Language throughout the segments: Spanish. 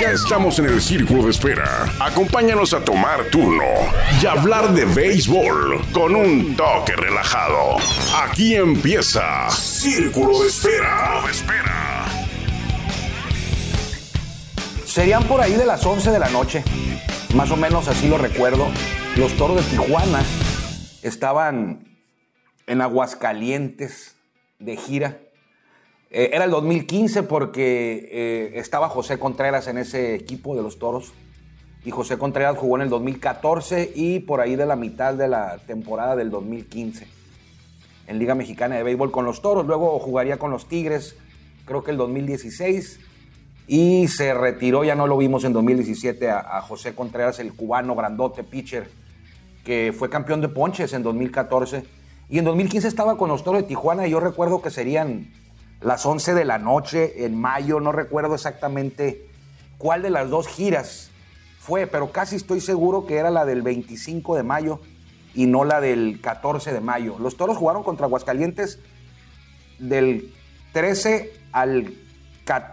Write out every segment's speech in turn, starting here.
Ya estamos en el círculo de espera. Acompáñanos a tomar turno y hablar de béisbol con un toque relajado. Aquí empieza Círculo de Espera. De espera. Serían por ahí de las 11 de la noche, más o menos así lo recuerdo. Los toros de Tijuana estaban en Aguascalientes de gira. Eh, era el 2015 porque eh, estaba José Contreras en ese equipo de los toros. Y José Contreras jugó en el 2014 y por ahí de la mitad de la temporada del 2015 en Liga Mexicana de Béisbol con los toros. Luego jugaría con los Tigres, creo que el 2016 y se retiró, ya no lo vimos en 2017, a, a, José Contreras, el cubano grandote pitcher, que fue campeón de ponches en 2014. Y en 2015 estaba con los Toros de Tijuana y yo recuerdo que serían las 11 de la noche en mayo, no recuerdo exactamente cuál de las dos giras fue, pero casi estoy seguro que era la del 25 de mayo y no la del 14 de mayo. Los Toros jugaron contra Aguascalientes del 13 al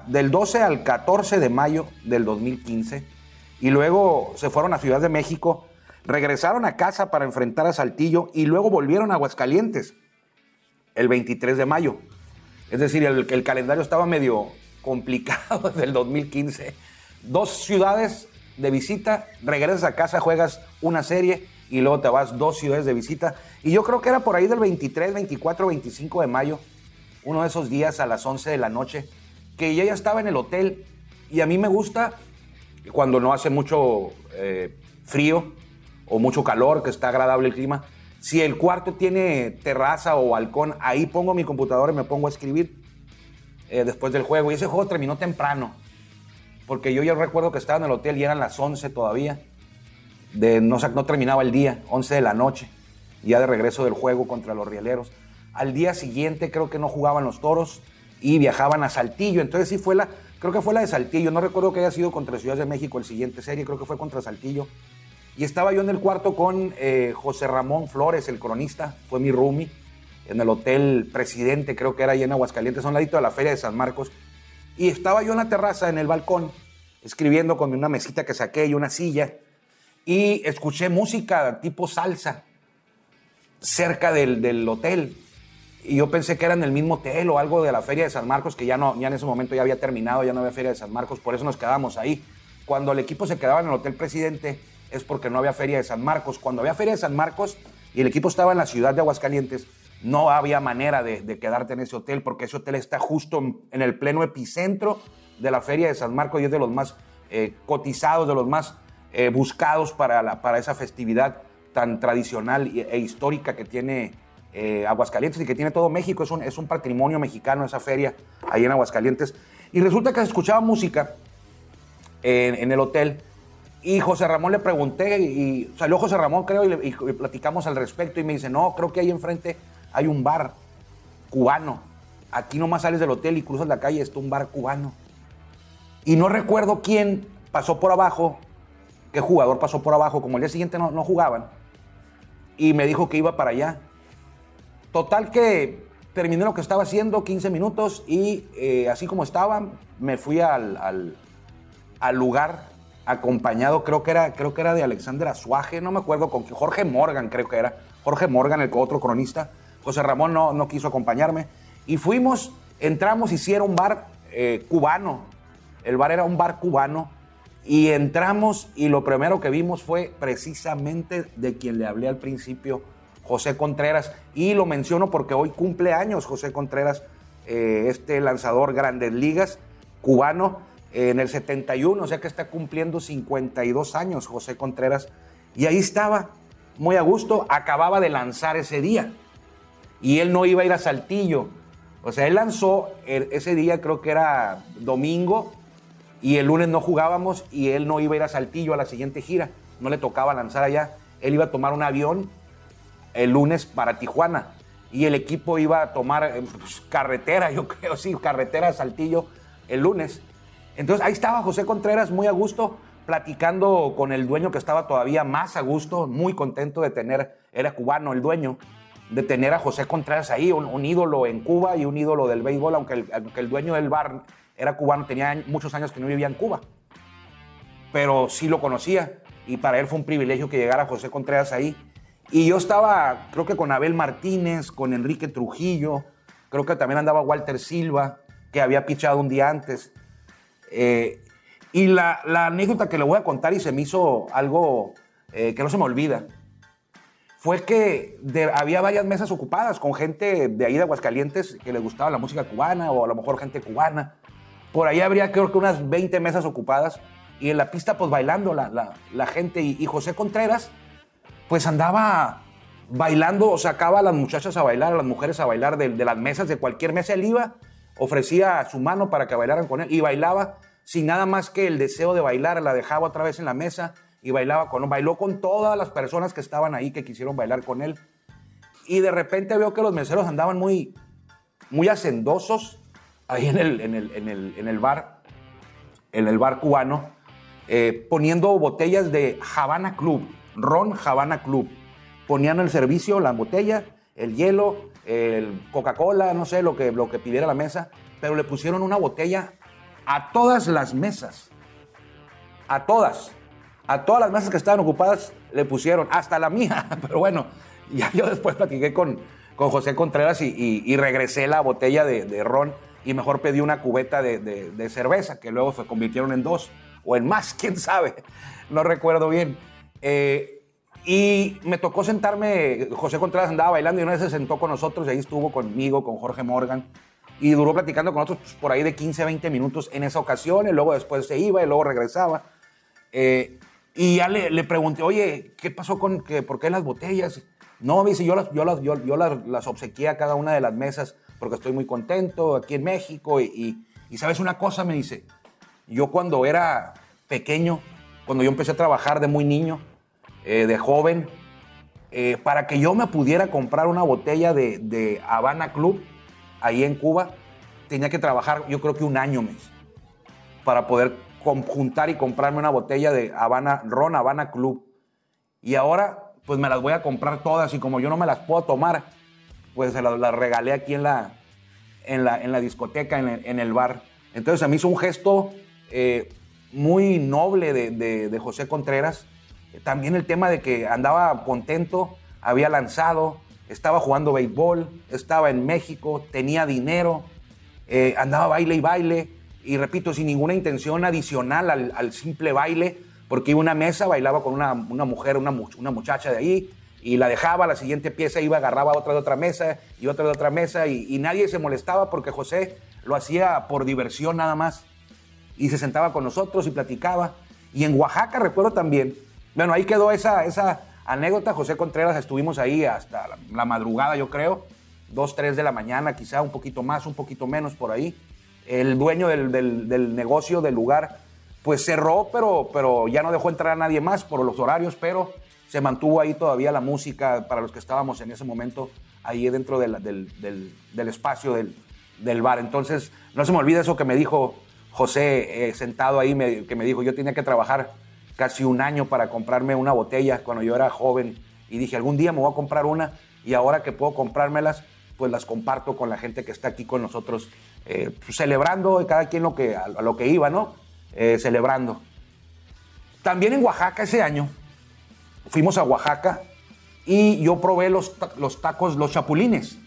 del 12 al 14 de mayo del 2015 y luego se fueron a Ciudad de México, regresaron a casa para enfrentar a Saltillo y luego volvieron a Aguascalientes el 23 de mayo. Es decir, el, el calendario estaba medio complicado desde el 2015. Dos ciudades de visita, regresas a casa, juegas una serie y luego te vas dos ciudades de visita. Y yo creo que era por ahí del 23, 24, 25 de mayo, uno de esos días a las 11 de la noche que ella ya estaba en el hotel y a mí me gusta cuando no hace mucho eh, frío o mucho calor, que está agradable el clima. Si el cuarto tiene terraza o balcón, ahí pongo mi computadora y me pongo a escribir eh, después del juego. Y ese juego terminó temprano, porque yo ya recuerdo que estaba en el hotel y eran las 11 todavía. De, no, no terminaba el día, 11 de la noche, ya de regreso del juego contra los Rieleros. Al día siguiente creo que no jugaban los toros y viajaban a Saltillo. Entonces sí fue la, creo que fue la de Saltillo. No recuerdo que haya sido contra Ciudad de México el siguiente serie, creo que fue contra Saltillo. Y estaba yo en el cuarto con eh, José Ramón Flores, el cronista, fue mi roomie, en el Hotel Presidente, creo que era ahí en Aguascalientes, a un ladito de la Feria de San Marcos. Y estaba yo en la terraza, en el balcón, escribiendo con una mesita que saqué y una silla. Y escuché música tipo salsa cerca del, del hotel y yo pensé que era en el mismo hotel o algo de la Feria de San Marcos, que ya, no, ya en ese momento ya había terminado, ya no había Feria de San Marcos, por eso nos quedamos ahí. Cuando el equipo se quedaba en el Hotel Presidente es porque no había Feria de San Marcos. Cuando había Feria de San Marcos y el equipo estaba en la ciudad de Aguascalientes, no había manera de, quedarte en ese hotel porque ese hotel está justo en el pleno epicentro de la Feria de San Marcos y es de los más eh, cotizados, de los más eh, buscados para, para esa festividad tan tradicional e histórica que tiene eh, Aguascalientes y que tiene todo México. Es un, es un patrimonio mexicano esa feria ahí en Aguascalientes. Y resulta que se escuchaba música en, en, el hotel. Y José Ramón le pregunté, y salió José Ramón, creo, y, le, platicamos al respecto. Y me dice: No, creo que ahí enfrente hay un bar cubano. Aquí nomás sales del hotel y cruzas la calle, está un bar cubano. Y no recuerdo quién pasó por abajo, qué jugador pasó por abajo, como el día siguiente no, no jugaban. Y me dijo que iba para allá. Total que terminé lo que estaba haciendo, 15 minutos, y eh, así como estaba, me fui al, al, lugar acompañado, creo que, era, creo que era de Alexander Azuaje, no me acuerdo con Jorge Morgan creo que era, Jorge Morgan, el otro cronista, José Ramón no, no quiso acompañarme, y fuimos, entramos, hicieron un bar eh, cubano, el bar era un bar cubano, y entramos y lo primero que vimos fue precisamente de quien le hablé al principio, José Contreras. Y lo menciono porque hoy cumple años José Contreras. eh, este lanzador Grandes Ligas, cubano, en el 71, o sea que está cumpliendo 52 años José Contreras. Y ahí estaba, muy a gusto, acababa de lanzar ese día. Y él no iba a ir a Saltillo. O sea, él lanzó ese día, creo que era domingo, y el lunes no jugábamos y él no iba a ir a Saltillo a la siguiente gira. No le tocaba lanzar allá. Él iba a tomar un avión el lunes para Tijuana y el equipo iba a tomar eh, pues, carretera, yo creo, sí, carretera a Saltillo el lunes. Entonces ahí estaba José Contreras muy a gusto, platicando con el dueño que estaba todavía más a gusto, muy contento de tener, era cubano el dueño, de tener a José Contreras ahí, un, ídolo en Cuba y un ídolo del béisbol, aunque el, aunque el dueño del bar era cubano, tenía muchos años que no vivía en Cuba, pero sí lo conocía y para él fue un privilegio que llegara José Contreras ahí. Y yo estaba, creo que con Abel Martínez, con Enrique Trujillo, creo que también andaba Walter Silva, que había pichado un día antes. Eh, y la, anécdota que le voy a contar y se me hizo algo eh, que no se me olvida, fue que había varias mesas ocupadas con gente de ahí de Aguascalientes que le gustaba la música cubana o a lo mejor gente cubana. Por ahí habría creo que unas 20 mesas ocupadas y en la pista pues bailando la, la, gente y, José Contreras pues andaba bailando o sacaba a las muchachas a bailar, a las mujeres a bailar de, de las mesas, de cualquier mesa él iba, ofrecía su mano para que bailaran con él y bailaba sin nada más que el deseo de bailar, la dejaba otra vez en la mesa y bailaba con bailó con todas las personas que estaban ahí que quisieron bailar con él. Y de repente veo que los meseros andaban muy, muy hacendosos ahí en el, en el, en el, en el bar, en el bar cubano, eh, poniendo botellas de Havana Club, ron Havana Club. Ponían el servicio, la botella, el hielo, el Coca-Cola, no sé, lo que, lo que pidiera la mesa, pero le pusieron una botella a todas las mesas. A todas. A todas las mesas que estaban ocupadas le pusieron, hasta la mía. Pero bueno, ya yo después platiqué con, con José Contreras y, regresé la botella de, ron y mejor pedí una cubeta de, cerveza, que luego se convirtieron en dos o en más, quién sabe. No recuerdo bien. Eh, y me tocó sentarme, José Contreras andaba bailando y una vez se sentó con nosotros y ahí estuvo conmigo, con Jorge Morgan y duró platicando con nosotros pues, por ahí de 15, 20 minutos en esa ocasión, y luego después se iba y luego regresaba. Eh, y ya le, le, pregunté, oye, ¿qué pasó con, que, por qué las botellas? No, me dice, yo las, yo, las, yo, las, las, obsequié a cada una de las mesas porque estoy muy contento aquí en México. Y, y, ¿sabes una cosa? Me dice, yo cuando era pequeño, cuando yo empecé a trabajar de muy niño, eh, de joven, eh, para que yo me pudiera comprar una botella de, de Habana Club, ahí en Cuba, tenía que trabajar yo creo que un año mes para poder juntar y comprarme una botella de Habana, Ron Habana Club. Y ahora pues me las voy a comprar todas y como yo no me las puedo tomar, pues se las, regalé aquí en la, en la, en la discoteca, en el, bar. Entonces a mí hizo un gesto eh, muy noble de, de José Contreras. También el tema de que andaba contento, había lanzado, estaba jugando béisbol, estaba en México, tenía dinero, eh, andaba baile y baile, y repito, sin ninguna intención adicional al, simple baile, porque iba a una mesa, bailaba con una, mujer, una, una, muchacha de ahí, y la dejaba, la siguiente pieza iba, agarraba otra de otra mesa, y otra de otra mesa, y nadie se molestaba porque José lo hacía por diversión nada más, y se sentaba con nosotros y platicaba. Y en Oaxaca recuerdo también, bueno, ahí quedó esa, esa, Anécdota, José Contreras, estuvimos ahí hasta la, madrugada, yo creo, 2, 3 de la mañana, quizá un poquito más, un poquito menos por ahí. El dueño del, negocio, del lugar, pues cerró, pero, pero ya no dejó entrar a nadie más por los horarios, pero se mantuvo ahí todavía la música para los que estábamos en ese momento ahí dentro del, espacio del, bar. Entonces, no se me olvide eso que me dijo José eh, sentado ahí, que me dijo, yo tenía que trabajar casi un año para comprarme una botella cuando yo era joven y dije, algún día me voy a comprar una y ahora que puedo comprármelas, pues las comparto con la gente que está aquí con nosotros, eh, pues, celebrando cada quien lo que, a, lo que iba, ¿no? Eh, celebrando. También en Oaxaca ese año, fuimos a Oaxaca y yo probé los, los tacos, los chapulines.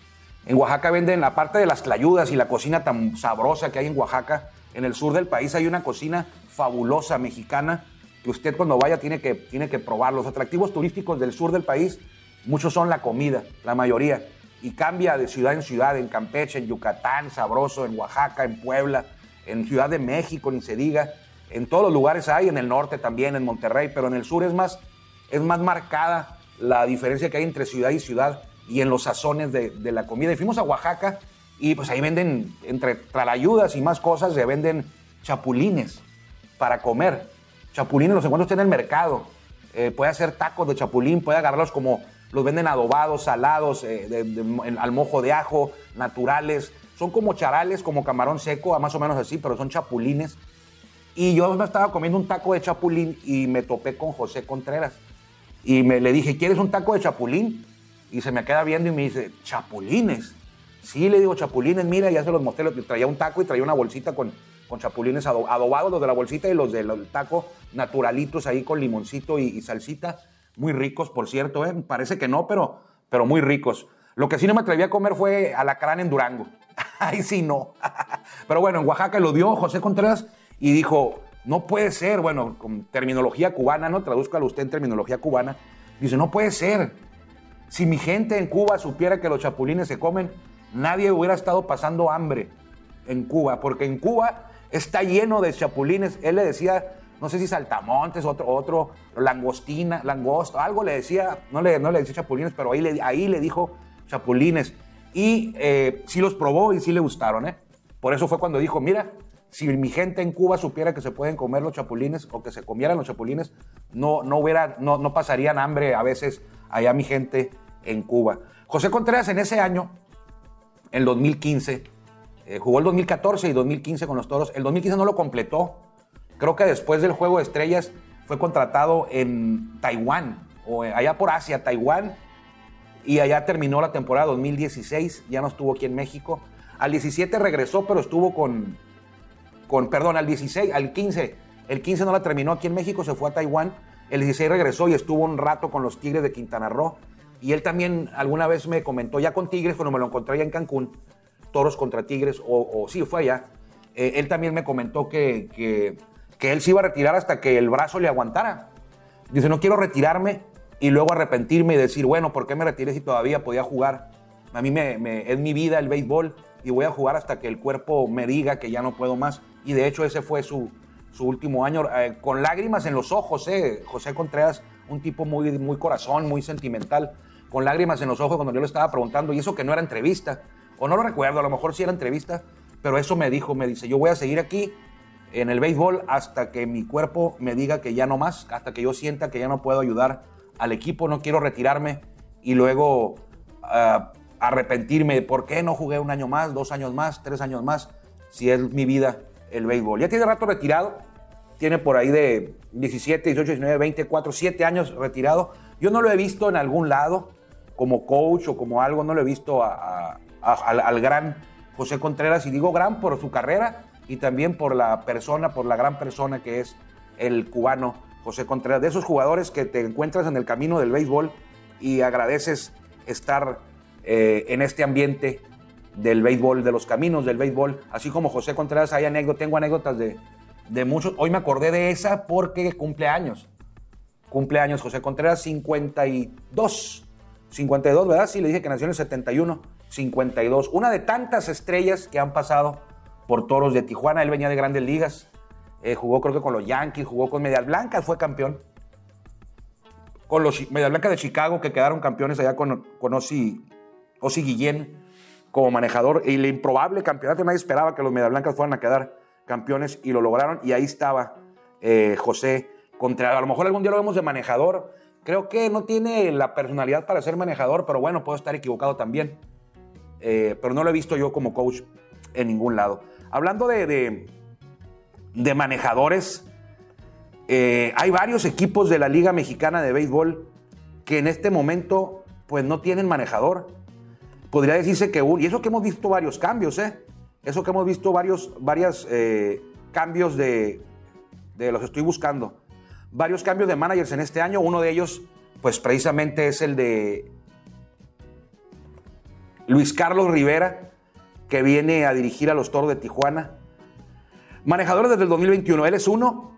En Oaxaca venden la parte de las clayudas y la cocina tan sabrosa que hay en Oaxaca. En el sur del país hay una cocina fabulosa mexicana usted cuando vaya tiene que, tiene que probar. Los atractivos turísticos del sur del país, muchos son la comida, la mayoría. y cambia de ciudad en ciudad, en Campeche, en Yucatán, Sabroso, en Oaxaca, en Puebla, en Ciudad de México, ni se diga. En todos los lugares hay, en el norte también, en Monterrey, pero en el sur es más, es más marcada la diferencia que hay entre ciudad y ciudad y en los sazones de, de la comida. Y fuimos a Oaxaca y pues ahí venden, entre tralayudas y más cosas, se venden chapulines para comer. Chapulines los encuentros en el mercado. Eh, puede hacer tacos de chapulín, puede agarrarlos como los venden adobados, salados, eh, al mojo de ajo, naturales. Son como charales, como camarón seco, más o menos así, pero son chapulines. Y yo me estaba comiendo un taco de chapulín y me topé con José Contreras. Y me, le dije, ¿quieres un taco de chapulín? Y se me queda viendo y me dice, ¿chapulines? Sí, le digo, chapulines, mira, ya se los mostré. Traía un taco y traía una bolsita con, con chapulines ado- adobados, los de la bolsita y los del taco naturalitos ahí con limoncito y, salsita. Muy ricos, por cierto, ¿eh? parece que no, pero, pero muy ricos. Lo que sí no me atreví a comer fue alacrán en Durango. Ahí sí no. Pero bueno, en Oaxaca lo dio José Contreras y dijo, no puede ser, bueno, con terminología cubana, ¿no? Tradúzcalo usted en terminología cubana. Dice, no puede ser. Si mi gente en Cuba supiera que los chapulines se comen, nadie hubiera estado pasando hambre en Cuba, porque en Cuba está lleno de chapulines. Él le decía, no sé si saltamontes, otro, otro langostina, langosto, algo le decía, no le, no le decía chapulines, pero ahí le, ahí le dijo chapulines. Y eh, sí los probó y sí le gustaron, ¿eh? Por eso fue cuando dijo, mira, si mi gente en Cuba supiera que se pueden comer los chapulines o que se comieran los chapulines, no, no, hubiera, no, no pasarían hambre a veces allá mi gente en Cuba. José Contreras en ese año, en 2015, eh, jugó el 2014 y 2015 con los Toros. El 2015 no lo completó. Creo que después del Juego de Estrellas fue contratado en Taiwán o allá por Asia, Taiwán, y allá terminó la temporada 2016. Ya no estuvo aquí en México. Al 17 regresó, pero estuvo con, con, perdón, al 16, al 15. El 15 no la terminó aquí en México, se fue a Taiwán. El 16 regresó y estuvo un rato con los Tigres de Quintana Roo. Y él también alguna vez me comentó, ya con Tigres, cuando me lo encontré allá en Cancún, Toros contra Tigres, o, o sí, fue allá. eh, él también me comentó que, que, que él se iba a retirar hasta que el brazo le aguantara. Dice, no quiero retirarme y luego arrepentirme y decir, bueno, ¿por qué me retiré si todavía podía jugar? A mí me, me- es mi vida el béisbol y voy a jugar hasta que el cuerpo me diga que ya no puedo más. Y de hecho ese fue su, su último año, eh, con lágrimas en los ojos, eh. José Contreras, un tipo muy, muy corazón, muy sentimental, con lágrimas en los ojos cuando yo le estaba preguntando, y eso que no era entrevista, o no lo recuerdo, a lo mejor sí era entrevista, pero eso me dijo, me dice, yo voy a seguir aquí en el béisbol hasta que mi cuerpo me diga que ya no más, hasta que yo sienta que ya no puedo ayudar al equipo, no quiero retirarme y luego ah, arrepentirme por qué no jugué un año más, dos años más, tres años más, si es mi vida el béisbol. Ya tiene rato retirado, tiene por ahí de 17, 18, 19, 20, 4, 7 años retirado. Yo no lo he visto en algún lado como coach o como algo, no lo he visto a- al, al gran José Contreras, y digo gran por su carrera y también por la persona, por la gran persona que es el cubano José Contreras, de esos jugadores que te encuentras en el camino del béisbol y agradeces estar eh, en este ambiente del béisbol, de los caminos del béisbol, así como José Contreras, hay anécdotas, tengo anécdotas de, de muchos. Hoy me acordé de esa porque cumple años. Cumple años José Contreras, 52. 52, ¿verdad? Sí, le dije que nació en el 71. 52. Una de tantas estrellas que han pasado por Toros de Tijuana. Él venía de grandes ligas. Eh, jugó creo que con los Yankees, jugó con Medias Blancas, fue campeón. Con los Medias Blancas de Chicago, que quedaron campeones allá con, con Ozzy, Ozzy Guillén como manejador. Y el improbable campeonato, nadie esperaba que los Medias Blancas fueran a quedar campeones y lo lograron. Y ahí estaba eh, José Contreras. A lo mejor algún día lo vemos de manejador. Creo que no tiene la personalidad para ser manejador, pero bueno, puedo estar equivocado también. Eh, pero no lo he visto yo como coach en ningún lado. Hablando de, de, manejadores, eh, hay varios equipos de la Liga Mexicana de Béisbol que en este momento pues no tienen manejador. Podría decirse que un, y eso que hemos visto varios cambios, ¿eh? Eso que hemos visto varios eh, cambios de, de los estoy buscando. Varios cambios de managers en este año. Uno de ellos, pues precisamente es el de Luis Carlos Rivera, que viene a dirigir a los Toros de Tijuana. Manejadores desde el 2021, él es uno.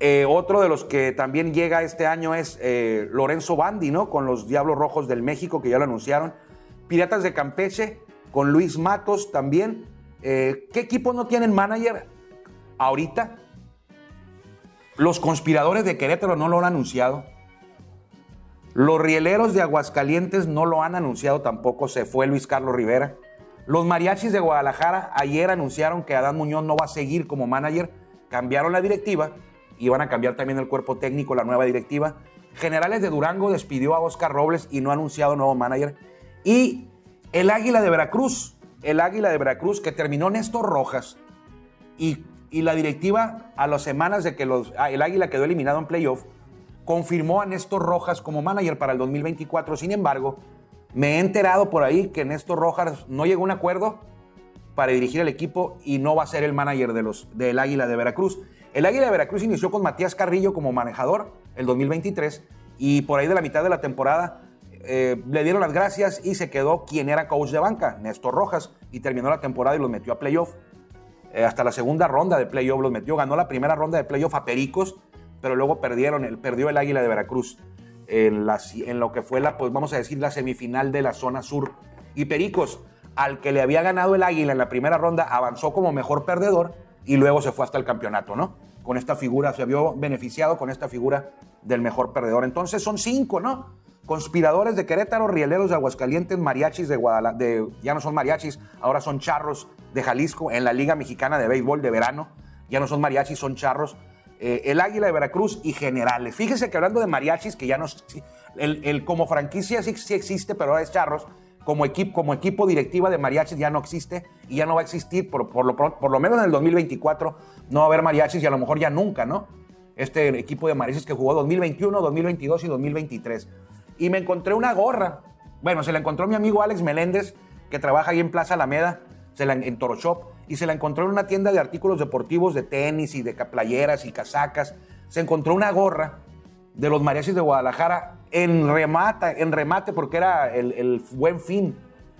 Eh, otro de los que también llega este año es eh, Lorenzo Bandi, ¿no? Con los Diablos Rojos del México, que ya lo anunciaron. Piratas de Campeche con Luis Matos también. Eh, ¿Qué equipos no tienen manager ahorita? Los conspiradores de Querétaro no lo han anunciado. Los rieleros de Aguascalientes no lo han anunciado tampoco. Se fue Luis Carlos Rivera. Los mariachis de Guadalajara ayer anunciaron que Adán Muñoz no va a seguir como manager. Cambiaron la directiva y van a cambiar también el cuerpo técnico, la nueva directiva. Generales de Durango despidió a Oscar Robles y no ha anunciado nuevo manager. Y el Águila de Veracruz, el Águila de Veracruz que terminó Néstor Rojas y, la directiva a las semanas de que ah, el Águila quedó eliminado en playoff, confirmó a Néstor Rojas como manager para el 2024. Sin embargo, me he enterado por ahí que Néstor Rojas no llegó a un acuerdo para dirigir el equipo y no va a ser el manager de los, del Águila de Veracruz. El Águila de Veracruz inició con Matías Carrillo como manejador el 2023 y por ahí de la mitad de la temporada eh, le dieron las gracias y se quedó quien era coach de banca, Néstor Rojas, y terminó la temporada y los metió a playoff. Eh, hasta la segunda ronda de playoff los metió, ganó la primera ronda de playoff a Pericos, pero luego perdieron, el, perdió el Águila de Veracruz en, en lo que fue la, pues vamos a decir, la semifinal de la zona sur. Y Pericos, al que le había ganado el Águila en la primera ronda, avanzó como mejor perdedor y luego se fue hasta el campeonato, ¿no? Con esta figura, se vio beneficiado con esta figura del mejor perdedor. Entonces son cinco, ¿no? Conspiradores de Querétaro, rieleros de Aguascalientes, mariachis de Guadalajara, ya no son mariachis, ahora son charros de Jalisco en la Liga Mexicana de Béisbol de verano. Ya no son mariachis, son charros. Eh, el Águila de Veracruz y Generales. Fíjese que hablando de mariachis, que ya no. El, como franquicia sí, existe, pero ahora es charros. Como equipo, como equipo directiva de mariachis ya no existe y ya no va a existir, por, por, lo, por lo menos en el 2024 no va a haber mariachis y a lo mejor ya nunca, ¿no? Este equipo de mariachis que jugó 2021, 2022 y 2023 y me encontré una gorra. Bueno, se la encontró mi amigo Alex Meléndez, que trabaja ahí en Plaza Alameda, se la, en Toro Shop, y se la encontró en una tienda de artículos deportivos de tenis y de playeras y casacas. Se encontró una gorra de los mariachis de Guadalajara en remate, en remate porque era el, buen fin.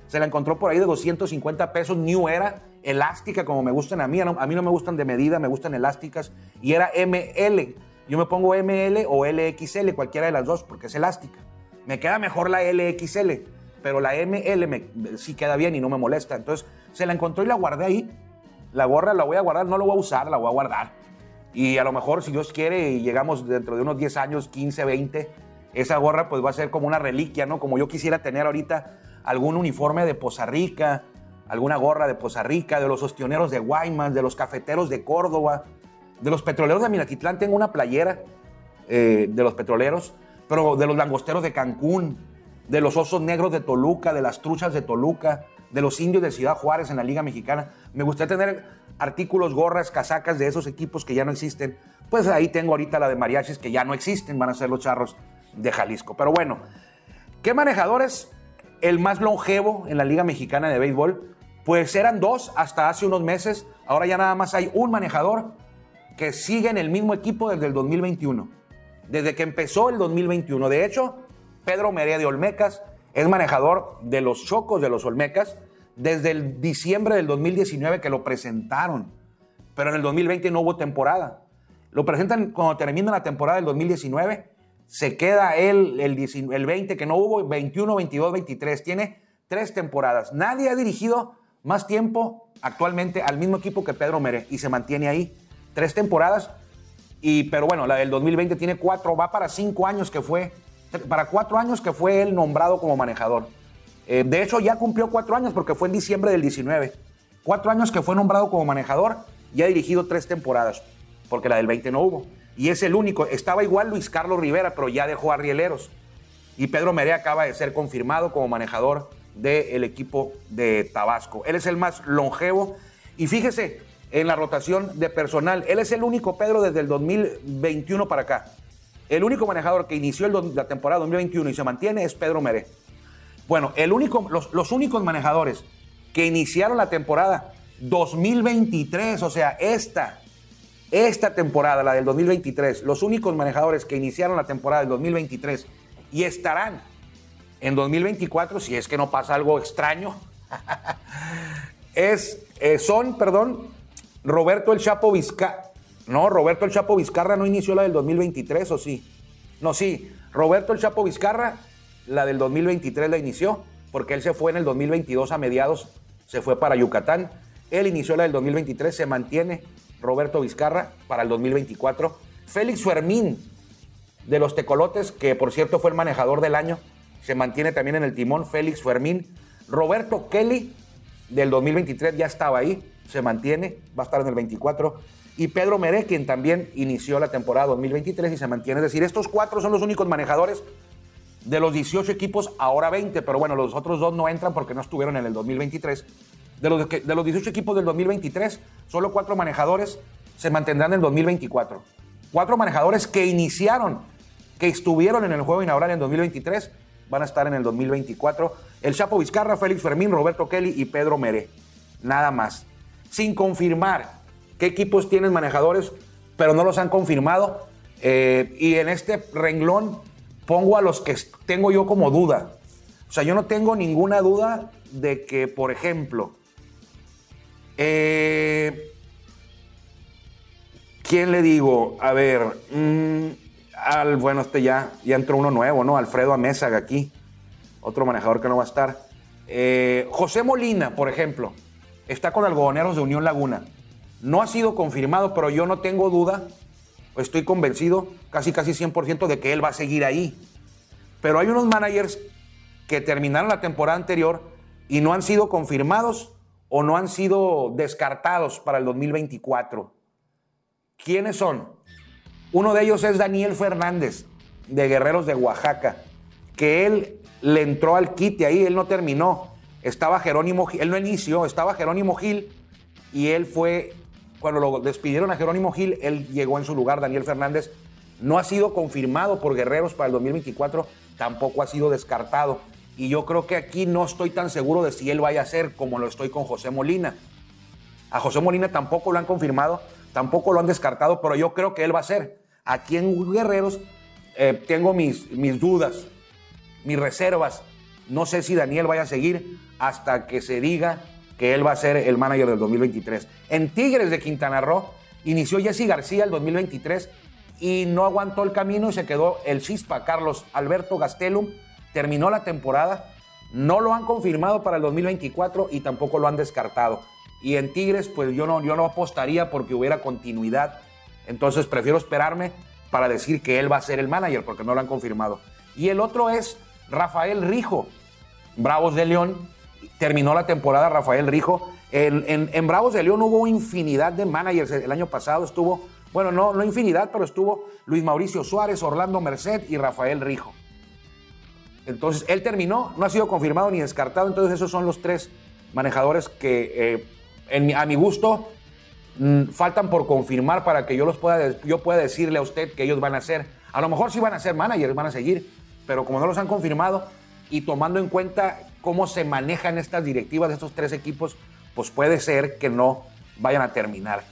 Se la encontró por ahí de 250 pesos, New Era, elástica como me gustan a mí. A mí no me gustan de medida, me gustan elásticas. Y era ML. Yo me pongo ML o LXL, cualquiera de las dos, porque es elástica. Me queda mejor la LXL, pero la ML sí queda bien y no me molesta. Entonces se la encontró y la guardé ahí. La gorra la voy a guardar, no la voy a usar, la voy a guardar. Y a lo mejor, si Dios quiere, y llegamos dentro de unos 10 años, 15, 20, esa gorra pues va a ser como una reliquia, ¿no? Como yo quisiera tener ahorita algún uniforme de Poza Rica, alguna gorra de Poza Rica, de los ostioneros de Guaymas, de los cafeteros de Córdoba, de los petroleros de Minatitlán. Tengo una playera eh, de los petroleros pero de los langosteros de Cancún, de los osos negros de Toluca, de las truchas de Toluca, de los indios de Ciudad Juárez en la Liga Mexicana. Me gustaría tener artículos, gorras, casacas de esos equipos que ya no existen. Pues ahí tengo ahorita la de mariachis que ya no existen, van a ser los charros de Jalisco. Pero bueno, ¿qué manejadores? El más longevo en la Liga Mexicana de Béisbol. Pues eran dos hasta hace unos meses. Ahora ya nada más hay un manejador que sigue en el mismo equipo desde el 2021 desde que empezó el 2021. De hecho, Pedro Merea de Olmecas es manejador de los Chocos de los Olmecas desde el diciembre del 2019 que lo presentaron. Pero en el 2020 no hubo temporada. Lo presentan cuando termina la temporada del 2019. Se queda él el, el 20 que no hubo, 21, 22, 23. Tiene tres temporadas. Nadie ha dirigido más tiempo actualmente al mismo equipo que Pedro Mere y se mantiene ahí. Tres temporadas y, pero bueno, la del 2020 tiene cuatro, va para cinco años que fue, para cuatro años que fue él nombrado como manejador. Eh, de hecho, ya cumplió cuatro años porque fue en diciembre del 19. Cuatro años que fue nombrado como manejador y ha dirigido tres temporadas, porque la del 20 no hubo. Y es el único. Estaba igual Luis Carlos Rivera, pero ya dejó a Rieleros. Y Pedro Merea acaba de ser confirmado como manejador del equipo de Tabasco. Él es el más longevo. Y fíjese, en la rotación de personal. Él es el único, Pedro, desde el 2021 para acá. El único manejador que inició la temporada 2021 y se mantiene es Pedro Meré. Bueno, el único, los, únicos manejadores que iniciaron la temporada 2023, o sea, esta, esta temporada, la del 2023, los únicos manejadores que iniciaron la temporada del 2023 y estarán en 2024, si es que no pasa algo extraño, es, eh, son, perdón, Roberto el Chapo Vizcarra. No, Roberto el Chapo Vizcarra no inició la del 2023, ¿o sí? No, sí. Roberto el Chapo Vizcarra, la del 2023 la inició. porque él se fue en el 2022 a mediados, se fue para Yucatán. Él inició la del 2023, se mantiene Roberto Vizcarra para el 2024. Félix Fermín de los Tecolotes, que por cierto fue el manejador del año, se mantiene también en el timón. Félix Fermín. Roberto Kelly del 2023 ya estaba ahí, se mantiene, va a estar en el 24. Y Pedro Meré, quien también inició la temporada 2023 y se mantiene. Es decir, estos cuatro son los únicos manejadores de los 18 equipos, ahora 20, pero bueno, los otros dos no entran porque no estuvieron en el 2023. De los, de los 18 equipos del 2023, solo cuatro manejadores se mantendrán en el 2024. Cuatro manejadores que iniciaron, que estuvieron en el juego inaugural en 2023, van a estar en el 2024. El Chapo Vizcarra, Félix Fermín, Roberto Kelly y Pedro Meré. Nada más. Sin confirmar qué equipos tienen manejadores, pero no los han confirmado. Eh, y en este renglón pongo a los que tengo yo como duda. O sea, yo no tengo ninguna duda de que, por ejemplo, eh, ¿quién le digo? A ver, mm, al, bueno, este ya, ya entró uno nuevo, ¿no? Alfredo Amézaga aquí, otro manejador que no va a estar. Eh, José Molina, por ejemplo, está con algodoneros de Unión Laguna. No ha sido confirmado, pero yo no tengo duda, estoy convencido, casi casi 100% de que él va a seguir ahí. Pero hay unos managers que terminaron la temporada anterior y no han sido confirmados o no han sido descartados para el 2024. ¿Quiénes son? Uno de ellos es Daniel Fernández, de Guerreros de Oaxaca, que él le entró al quite ahí, él no terminó. Estaba Jerónimo él no inició, estaba Jerónimo Gil y él fue, cuando lo despidieron a Jerónimo Gil, él llegó en su lugar, Daniel Fernández. No ha sido confirmado por Guerreros para el 2024, tampoco ha sido descartado. Y yo creo que aquí no estoy tan seguro de si él vaya a ser como lo estoy con José Molina. A José Molina tampoco lo han confirmado, tampoco lo han descartado, pero yo creo que él va a ser. Aquí en Guerreros eh, tengo mis, mis dudas, mis reservas. No sé si Daniel vaya a seguir hasta que se diga que él va a ser el manager del 2023. En Tigres de Quintana Roo inició Jesse García el 2023 y no aguantó el camino y se quedó el chispa Carlos Alberto Gastelum terminó la temporada, no lo han confirmado para el 2024 y tampoco lo han descartado. Y en Tigres, pues yo no, yo no apostaría porque hubiera continuidad. Entonces prefiero esperarme para decir que él va a ser el manager porque no lo han confirmado. Y el otro es Rafael Rijo, Bravos de León. Terminó la temporada Rafael Rijo. En, en, Bravos de León hubo infinidad de managers. El año pasado estuvo, bueno, no, no infinidad, pero estuvo Luis Mauricio Suárez, Orlando Merced y Rafael Rijo. Entonces, él terminó, no ha sido confirmado ni descartado. Entonces, esos son los tres manejadores que, eh, a mi gusto, mm, faltan por confirmar para que yo, los pueda, yo pueda decirle a usted que ellos van a ser. A lo mejor sí van a ser managers, van a seguir, pero como no los han confirmado y tomando en cuenta cómo se manejan estas directivas de estos tres equipos, pues puede ser que no vayan a terminar.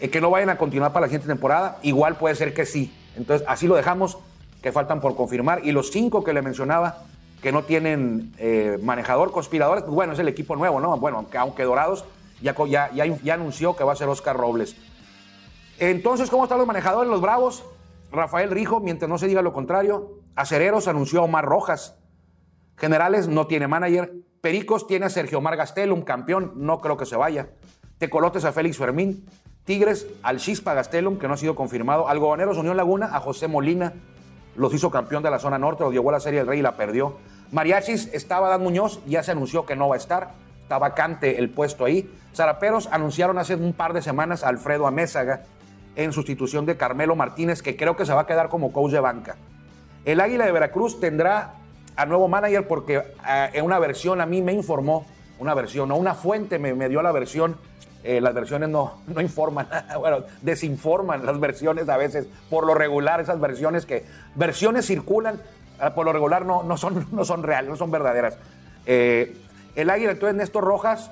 Eh, que no vayan a continuar para la siguiente temporada, igual puede ser que sí. Entonces, así lo dejamos que faltan por confirmar. Y los cinco que le mencionaba que no tienen eh, manejador, conspiradores, pues bueno, es el equipo nuevo, ¿no? Bueno, aunque, Dorados ya, anunció que va a ser Oscar Robles. Entonces, ¿cómo están los manejadores, los Bravos? Rafael Rijo, mientras no se diga lo contrario. Acereros anunció a Omar Rojas. Generales no tiene manager. Pericos tiene a Sergio Omar Gastelum, campeón, no creo que se vaya. Tecolotes a Félix Fermín. Tigres al Chispa Gastelum, que no ha sido confirmado. Algodoneros Unión Laguna a José Molina los hizo campeón de la zona norte, lo llevó a la Serie del Rey y la perdió. Mariachis estaba Dan Muñoz, ya se anunció que no va a estar, está vacante el puesto ahí. Zaraperos anunciaron hace un par de semanas a Alfredo Amézaga en sustitución de Carmelo Martínez, que creo que se va a quedar como coach de banca. El Águila de Veracruz tendrá a nuevo manager porque eh, en una versión a mí me informó, una versión, o una fuente me, me dio la versión eh, las versiones no, no informan, bueno, desinforman las versiones a veces, por lo regular, esas versiones que, versiones circulan, ah, por lo regular no, no, son, no son reales, no son verdaderas. Eh, el Águila, entonces Néstor Rojas,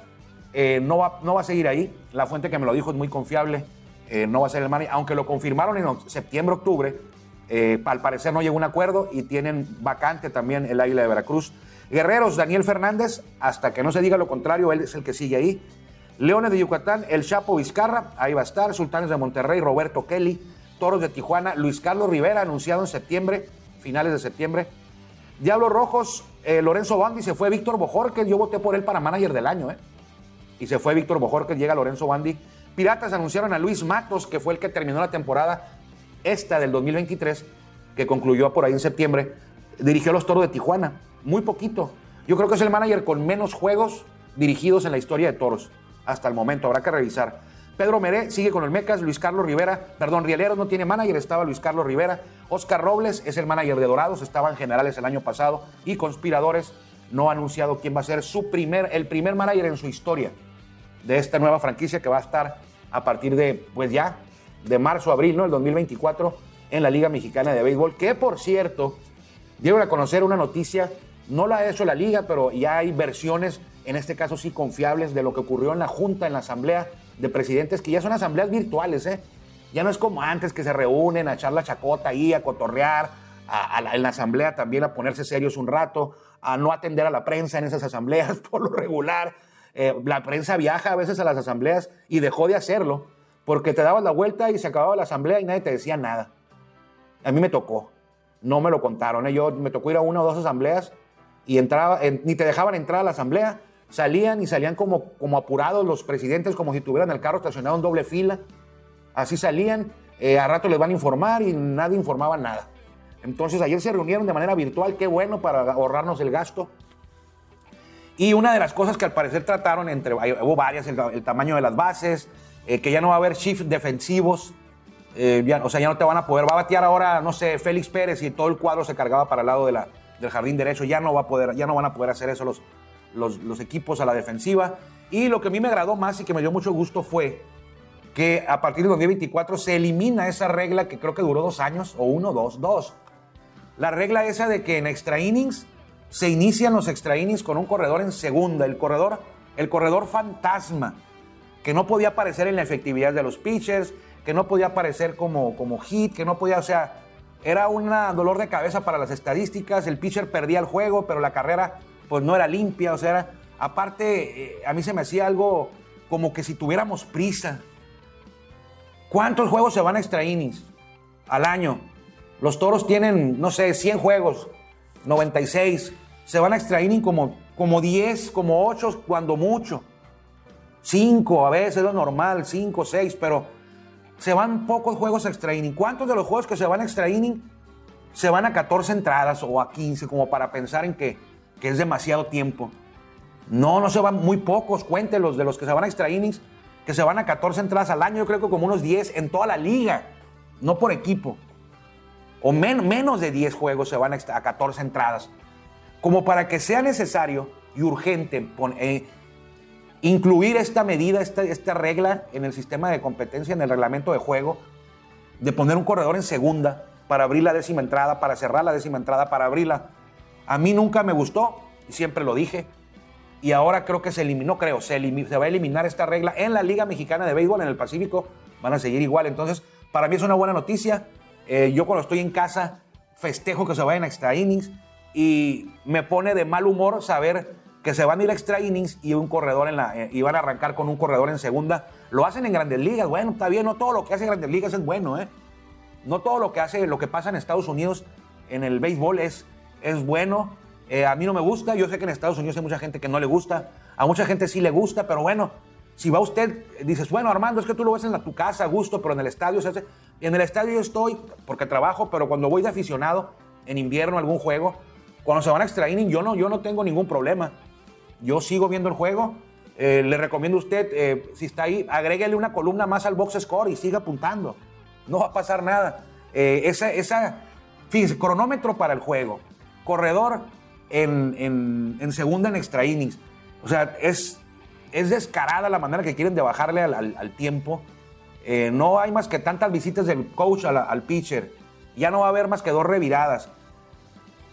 eh, no, va, no va a seguir ahí, la fuente que me lo dijo es muy confiable, no va a ser el manager, aunque lo confirmaron en septiembre, octubre, al parecer no llegó a un acuerdo y tienen vacante también el Águila de Veracruz. Guerreros, Daniel Fernández, hasta que no se diga lo contrario, él es el que sigue ahí. Leones de Yucatán, El Chapo Vizcarra, ahí va a estar, Sultanes de Monterrey, Roberto Kelly, Toros de Tijuana, Luis Carlos Rivera, anunciado en septiembre, finales de septiembre. Diablos Rojos, eh, Lorenzo Bandi, se fue Víctor Bojorquez. Yo voté por él para manager del año, ¿eh? Y se fue Víctor Bojorquez, llega Lorenzo Bandi. Piratas anunciaron a Luis Matos, que fue el que terminó la temporada esta del 2023, que concluyó por ahí en septiembre. Dirigió los Toros de Tijuana. Muy poquito. Yo creo que es el manager con menos juegos dirigidos en la historia de Toros. Hasta el momento, habrá que revisar. Pedro Meré sigue con el Mecas, Luis Carlos Rivera, perdón, Rieleros no tiene manager, estaba Luis Carlos Rivera, Oscar Robles es el manager de Dorados, estaban generales el año pasado y Conspiradores no ha anunciado quién va a ser su primer, el primer manager en su historia de esta nueva franquicia que va a estar a partir de, pues ya, de marzo, abril, ¿no? El 2024 en la Liga Mexicana de Béisbol, que por cierto, dieron a conocer una noticia, no la ha hecho la liga, pero ya hay versiones, en este caso sí confiables, de lo que ocurrió en la Junta, en la Asamblea de presidentes que ya son asambleas virtuales, ¿eh? Ya no es como antes que se reúnen a echar la chacota ahí, a cotorrear, a, en la asamblea también a ponerse serios un rato, a no atender a la prensa en esas asambleas por lo regular. Eh, la prensa viaja a veces a las asambleas y dejó de hacerlo porque te dabas la vuelta y se acababa la asamblea y nadie te decía nada. A mí me tocó, no me lo contaron. ¿eh? Yo me tocó ir a una o dos asambleas y entraba, ni te dejaban entrar a la asamblea salían y salían como, como apurados los presidentes, como si tuvieran el carro estacionado en doble fila. Así salían, eh, a rato les van a informar y nadie informaba nada. Entonces ayer se reunieron de manera virtual, qué bueno para ahorrarnos el gasto. Y una de las cosas que al parecer trataron, entre, hubo varias, el, tamaño de las bases, eh, que ya no va a haber shift defensivos, eh, o sea, ya no te van a poder, va a batear ahora, no sé, Félix Pérez y todo el cuadro se cargaba para el lado de la, del jardín derecho, ya no, va a poder, ya no van a poder hacer eso los, los, equipos a la defensiva. Y lo que a mí me agradó más y que me dio mucho gusto fue que a partir de 2024 se elimina esa regla que creo que duró dos años, o uno, dos, dos. La regla esa de que en extra innings se inician los extra innings con un corredor en segunda, el corredor, el corredor fantasma, que no podía aparecer en la efectividad de los pitchers, que no podía aparecer como, como hit, que no podía, o sea, era un dolor de cabeza para las estadísticas, el pitcher perdía el juego, pero la carrera pues no era limpia, o sea, aparte, eh, a mí se me hacía algo como que si tuviéramos prisa. ¿Cuántos juegos se van a extra innings al año? Los toros tienen, no sé, 100 juegos, 96. Se van a extra inning como, como 10, como 8, cuando mucho. 5 a veces es lo normal, 5, 6, pero se van pocos juegos a extra inning. ¿Cuántos de los juegos que se van a extra inning se van a 14 entradas o a 15, como para pensar en que que es demasiado tiempo. No, no se van muy pocos, cuéntelos de los que se van a extra innings, que se van a 14 entradas al año, yo creo que como unos 10 en toda la liga, no por equipo. O menos de 10 juegos se van a, 14 entradas. Como para que sea necesario y urgente eh, incluir esta medida, esta, esta regla en el sistema de competencia, en el reglamento de juego, de poner un corredor en segunda para abrir la décima entrada, para cerrar la décima entrada, para abrirla a mí nunca me gustó, y siempre lo dije, y ahora creo que se eliminó, creo, se, va a eliminar esta regla en la Liga Mexicana de Béisbol, en el Pacífico, van a seguir igual. Entonces, para mí es una buena noticia. Eh, yo cuando estoy en casa festejo que se vayan a extra innings y me pone de mal humor saber que se van a ir extra innings y un corredor en la eh, y van a arrancar con un corredor en segunda. Lo hacen en Grandes Ligas, bueno, está bien, no todo lo que hace Grandes Ligas es bueno, ¿eh? No todo lo que hace, lo que pasa en Estados Unidos en el béisbol es es bueno. Eh, a mí no me gusta, yo sé que en Estados Unidos hay mucha gente que no le gusta, a mucha gente sí le gusta, pero bueno, si va usted, dices, bueno, Armando, es que tú lo ves en la, tu casa a gusto, pero en el estadio se hace. En el estadio yo estoy porque trabajo, pero cuando voy de aficionado en invierno algún juego, cuando se van a extra inning, yo no, yo no tengo ningún problema. Yo sigo viendo el juego. Eh, le recomiendo a usted, eh, si está ahí, agréguele una columna más al box score y siga apuntando. No va a pasar nada. esa, esa, fíjese, cronómetro para el juego corredor en, segunda en extra innings. O sea, es, es descarada la manera que quieren de bajarle al, tiempo. Eh, no hay más que tantas visitas del coach al, pitcher. Ya no va a haber más que dos reviradas.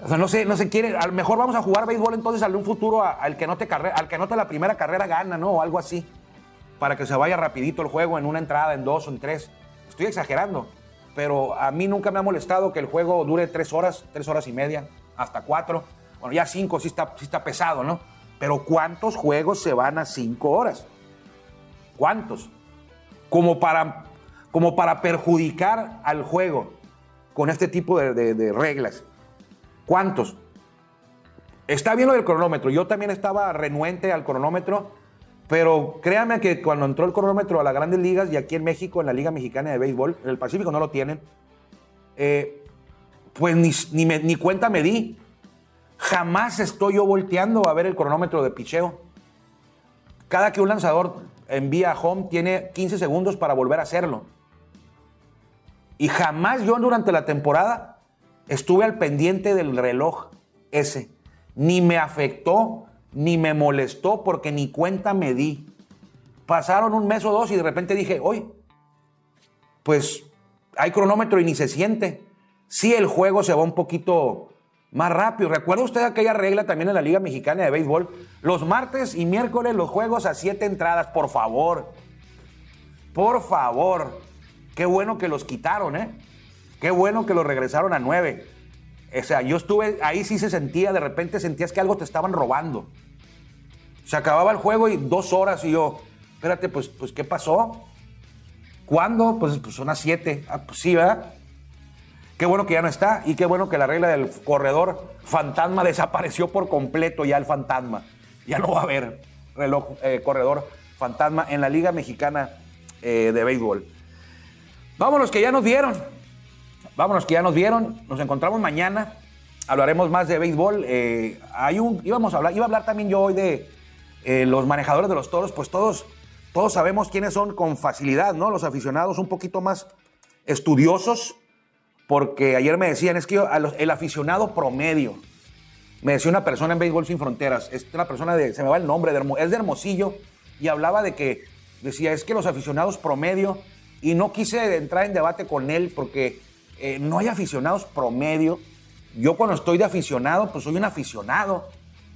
No se, no se quiere. A lo mejor vamos a jugar béisbol entonces al un futuro al que no te al que la primera carrera gana, ¿no? O algo así. Para que se vaya rapidito el juego en una entrada, en dos o en tres. Estoy exagerando. Pero a mí nunca me ha molestado que el juego dure tres horas, tres horas y media hasta cuatro. Bueno, ya cinco sí está, sí está pesado, ¿no? Pero ¿cuántos juegos se van a cinco horas? ¿Cuántos? Como para, como para perjudicar al juego con este tipo de, reglas. ¿Cuántos? Está bien lo del cronómetro. Yo también estaba renuente al cronómetro, pero créanme que cuando entró el cronómetro a las grandes ligas y aquí en México, en la Liga Mexicana de Béisbol, en el Pacífico no lo tienen, eh, pues ni, ni, cuenta me di. Jamás estoy yo volteando a ver el cronómetro de picheo. Cada que un lanzador envía a home tiene 15 segundos para volver a hacerlo. Y jamás yo durante la temporada estuve al pendiente del reloj ese. Ni me afectó, ni me molestó, porque ni cuenta me di. Pasaron un mes o dos y de repente dije, hoy, pues hay cronómetro y ni se siente. Sí, el juego se va un poquito más rápido. ¿Recuerda usted aquella regla también en la Liga Mexicana de Béisbol? Los martes y miércoles los juegos a siete entradas, por favor. Por favor. Qué bueno que los quitaron, ¿eh? Qué bueno que los regresaron a nueve. O sea, yo estuve, ahí sí se sentía, de repente sentías que algo te estaban robando. Se acababa el juego y dos horas y yo, espérate, pues, pues ¿qué pasó? ¿Cuándo? Pues, pues son las siete. Ah, pues sí, ¿verdad? Qué bueno que ya no está y qué bueno que la regla del corredor fantasma desapareció por completo ya el fantasma. Ya no va a haber reloj eh, corredor fantasma en la Liga Mexicana eh, de Béisbol. Vámonos que ya nos dieron. Vámonos que ya nos dieron. Nos encontramos mañana. Hablaremos más de béisbol. Eh, hay un, íbamos a hablar, iba a hablar también yo hoy de eh, los manejadores de los toros. Pues todos, todos sabemos quiénes son con facilidad, ¿no? Los aficionados un poquito más estudiosos. Porque ayer me decían, es que el aficionado promedio, me decía una persona en Béisbol Sin Fronteras, es una persona de, se me va el nombre, de es de Hermosillo, y hablaba de que, decía, es que los aficionados promedio, y no quise entrar en debate con él porque eh, no hay aficionados promedio. Yo cuando estoy de aficionado, pues soy un aficionado.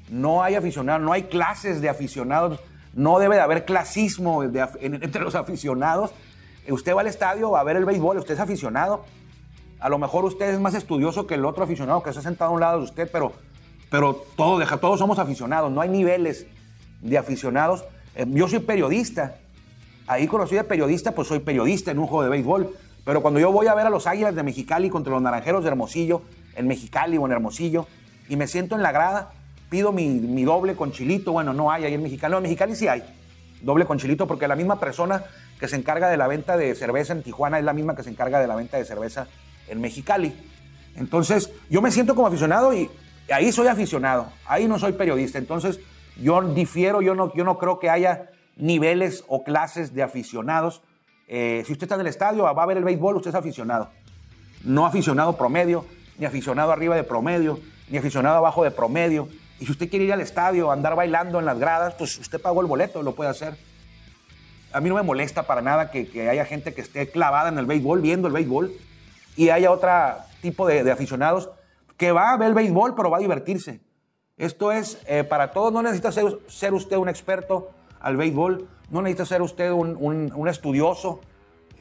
No hay aficionados, no hay clases de aficionados, no debe de haber clasismo entre los aficionados. Eh, Usted va al estadio a ver el béisbol, usted es aficionado. A lo mejor usted es más estudioso que el otro aficionado que está sentado a un lado de usted, pero, pero todo, deja, todos somos aficionados, no hay niveles de aficionados. Eh, yo soy periodista, ahí soy de periodista, pues soy periodista en un juego de béisbol, pero cuando yo voy a ver a los Águilas de Mexicali contra los Naranjeros de Hermosillo, en Mexicali o en Hermosillo, y me siento en la grada, pido mi, doble con chilito, bueno, no hay ahí en Mexicali, no, en Mexicali sí hay, doble con chilito, porque la misma persona que se encarga de la venta de cerveza en Tijuana es la misma que se encarga de la venta de cerveza en Mexicali. Entonces, yo me siento como aficionado y ahí soy aficionado, ahí no soy periodista. Entonces, yo difiero, yo no, yo no creo que haya niveles o clases de aficionados. Eh, si usted está en el estadio, va a ver el béisbol, usted es aficionado. No aficionado promedio, ni aficionado arriba de promedio, ni aficionado abajo de promedio. Y si usted quiere ir al estadio, andar bailando en las gradas, pues usted pagó el boleto, lo puede hacer. A mí no me molesta para nada que, que haya gente que esté clavada en el béisbol, viendo el béisbol, y haya otro tipo de, de aficionados que va a ver el béisbol, pero va a divertirse. Esto es eh, para todos, no necesita ser, ser usted un experto al béisbol, no necesita ser usted un, un- estudioso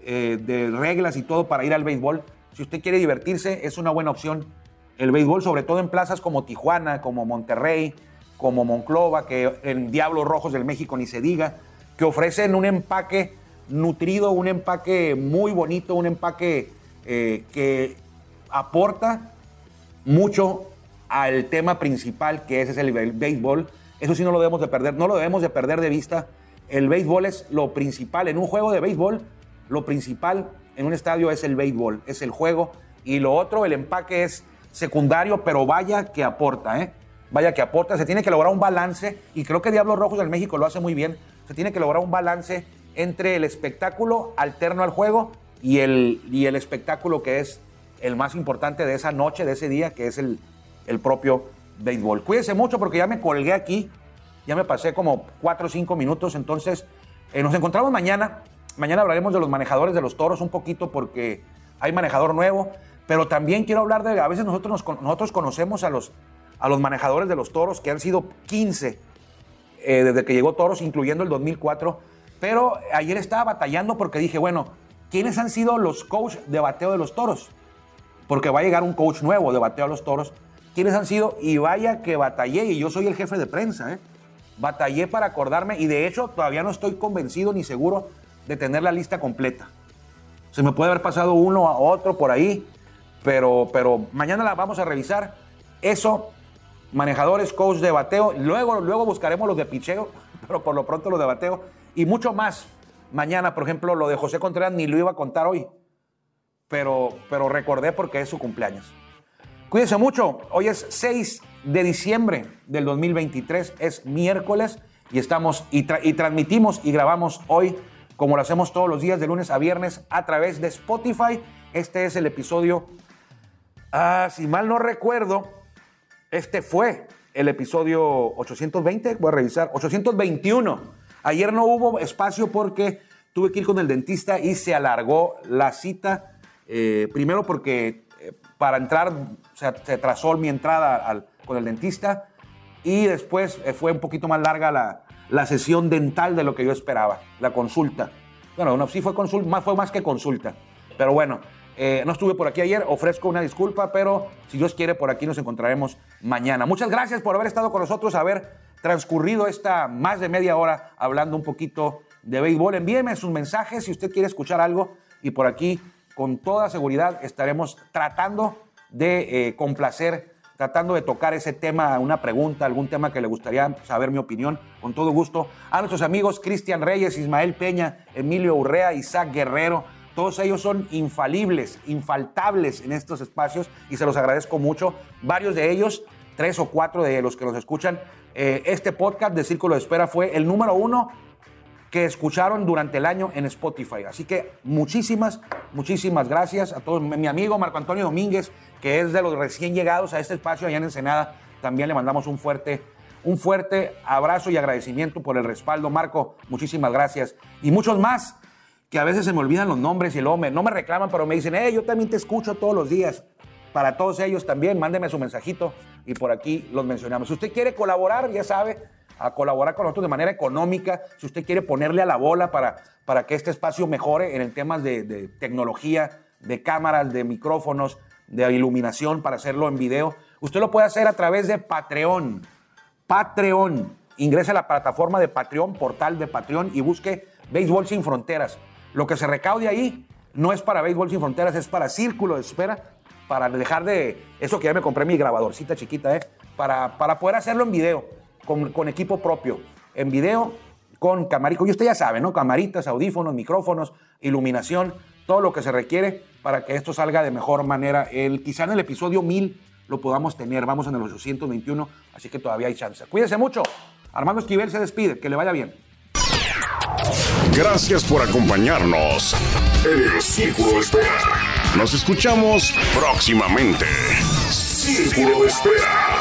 eh, de reglas y todo para ir al béisbol. Si usted quiere divertirse, es una buena opción el béisbol, sobre todo en plazas como Tijuana, como Monterrey, como Monclova, que en Diablos Rojos del México ni se diga, que ofrecen un empaque nutrido, un empaque muy bonito, un empaque eh, que aporta mucho al tema principal que es el bé- béisbol. Eso sí no lo debemos de perder, no lo debemos de perder de vista. El béisbol es lo principal. En un juego de béisbol, lo principal en un estadio es el béisbol, es el juego. Y lo otro, el empaque es secundario, pero vaya que aporta, ¿eh? Vaya que aporta. Se tiene que lograr un balance, y creo que Diablos Rojos del México lo hace muy bien. Se tiene que lograr un balance entre el espectáculo alterno al juego y el, y el espectáculo que es el más importante de esa noche, de ese día, que es el, el propio béisbol. Cuídense mucho porque ya me colgué aquí, ya me pasé como 4 o 5 minutos, entonces eh, nos encontramos mañana. Mañana hablaremos de los manejadores de los toros un poquito porque hay manejador nuevo, pero también quiero hablar de, a veces nosotros, nosotros conocemos a los, a los manejadores de los toros, que han sido 15 eh, desde que llegó Toros, incluyendo el 2004. Pero ayer estaba batallando porque dije, bueno, ¿quiénes han sido los coach de bateo de los Toros? Porque va a llegar un coach nuevo de bateo a los Toros. ¿Quiénes han sido? Y vaya que batallé, y yo soy el jefe de prensa, ¿eh? Batallé para acordarme, y de hecho todavía no estoy convencido ni seguro de tener la lista completa. Se me puede haber pasado uno a otro por ahí, pero, pero mañana la vamos a revisar. Eso manejadores, coach de bateo. Luego, luego buscaremos los de picheo, pero por lo pronto los de bateo. Y mucho más. Mañana, por ejemplo, lo de José Contreras ni lo iba a contar hoy. Pero, pero recordé porque es su cumpleaños. Cuídense mucho. Hoy es 6 de diciembre del 2023. Es miércoles y estamos y, transmitimos y grabamos hoy como lo hacemos todos los días de lunes a viernes a través de Spotify. Este es el episodio, ah, si mal no recuerdo, este fue el episodio 820, voy a revisar, 821. Ayer no hubo espacio porque tuve que ir con el dentista y se alargó la cita. Eh, primero porque eh, para entrar se, atrasó mi entrada con el dentista y después eh, fue un poquito más larga la, la, sesión dental de lo que yo esperaba, la consulta. Bueno, no, sí fue, consulta, más, fue más que consulta, pero bueno, eh, no estuve por aquí ayer, ofrezco una disculpa, pero si Dios quiere, por aquí nos encontraremos mañana. Muchas gracias por haber estado con nosotros, haber transcurrido esta más de media hora hablando un poquito de béisbol. Envíeme sus mensajes si usted quiere escuchar algo y por aquí, con toda seguridad, estaremos tratando de eh, complacer, tratando de tocar ese tema, una pregunta, algún tema que le gustaría saber mi opinión, con todo gusto. A nuestros amigos Cristian Reyes, Ismael Peña, Emilio Urrea, Isaac Guerrero, todos ellos son infalibles, infaltables en estos espacios y se los agradezco mucho. Varios de ellos, tres o cuatro de los que nos escuchan, eh, este podcast de Círculo de Espera fue el número uno que escucharon durante el año en Spotify. Así que muchísimas, muchísimas gracias a todos. Mi amigo Marco Antonio Domínguez, que es de los recién llegados a este espacio allá en Ensenada, también le mandamos un fuerte, un fuerte abrazo y agradecimiento por el respaldo. Marco, muchísimas gracias. Y muchos más que a veces se me olvidan los nombres y luego no me reclaman, pero me dicen, hey, yo también te escucho todos los días. Para todos ellos también, mándeme su mensajito y por aquí los mencionamos. Si usted quiere colaborar, ya sabe, a colaborar con nosotros de manera económica, si usted quiere ponerle a la bola para, para que este espacio mejore en el tema de, tecnología, de cámaras, de micrófonos, de iluminación para hacerlo en video, usted lo puede hacer a través de Patreon. Patreon. Ingrese a la plataforma de Patreon, portal de Patreon y busque Béisbol Sin Fronteras. Lo que se recaude ahí no es para Béisbol Sin Fronteras, es para Círculo de Espera, para dejar de... Eso que ya me compré mi grabadorcita chiquita, ¿eh? Para, para poder hacerlo en video, con, equipo propio. En video, con camarico. Y usted ya sabe, ¿no? Camaritas, audífonos, micrófonos, iluminación, todo lo que se requiere para que esto salga de mejor manera. El, quizá en el episodio 1000 lo podamos tener. Vamos en el 821, así que todavía hay chance. Cuídense mucho. Armando Esquivel se despide. Que le vaya bien. Gracias por acompañarnos en el Círculo Espera. Nos escuchamos próximamente. Círculo de Espera.